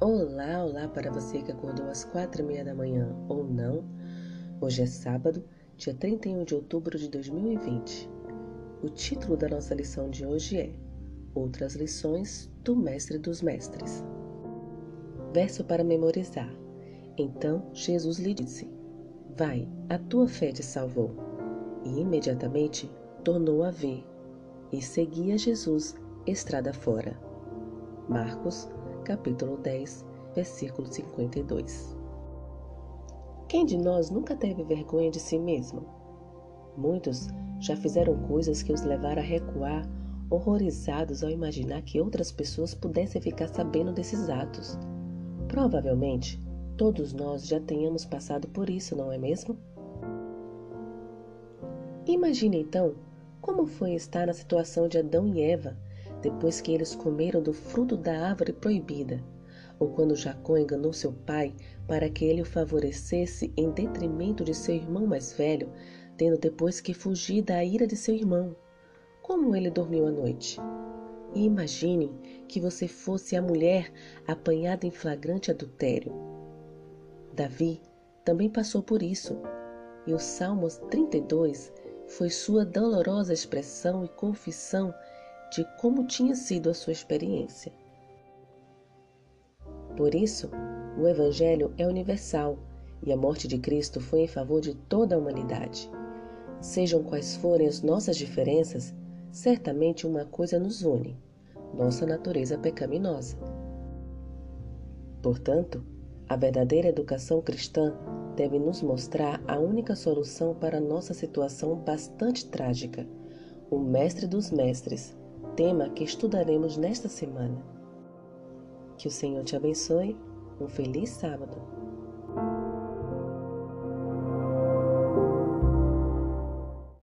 Olá, olá para você que acordou às quatro e meia da manhã ou não. Hoje é sábado, dia 31 de outubro de 2020. O título da nossa lição de hoje é Outras lições do Mestre dos Mestres. Verso para memorizar. Então Jesus lhe disse: Vai, a tua fé te salvou. E imediatamente tornou a ver e seguia Jesus estrada fora. Marcos capítulo 10, versículo 52. Quem de nós nunca teve vergonha de si mesmo? Muitos já fizeram coisas que os levaram a recuar, horrorizados ao imaginar que outras pessoas pudessem ficar sabendo desses atos. Provavelmente, todos nós já tenhamos passado por isso, não é mesmo? Imagine então como foi estar na situação de Adão e Eva depois que eles comeram do fruto da árvore proibida, ou quando Jacó enganou seu pai para que ele o favorecesse em detrimento de seu irmão mais velho, tendo depois que fugir da ira de seu irmão. Como ele dormiu à noite? E imagine que você fosse a mulher apanhada em flagrante adultério. Davi também passou por isso, e o Salmos 32 foi sua dolorosa expressão e confissão de como tinha sido a sua experiência. Por isso, o Evangelho é universal e a morte de Cristo foi em favor de toda a humanidade. Sejam quais forem as nossas diferenças, certamente uma coisa nos une: nossa natureza pecaminosa. Portanto, a verdadeira educação cristã deve nos mostrar a única solução para nossa situação bastante trágica: o Mestre dos Mestres, tema que estudaremos nesta semana. Que o Senhor te abençoe. Um feliz sábado.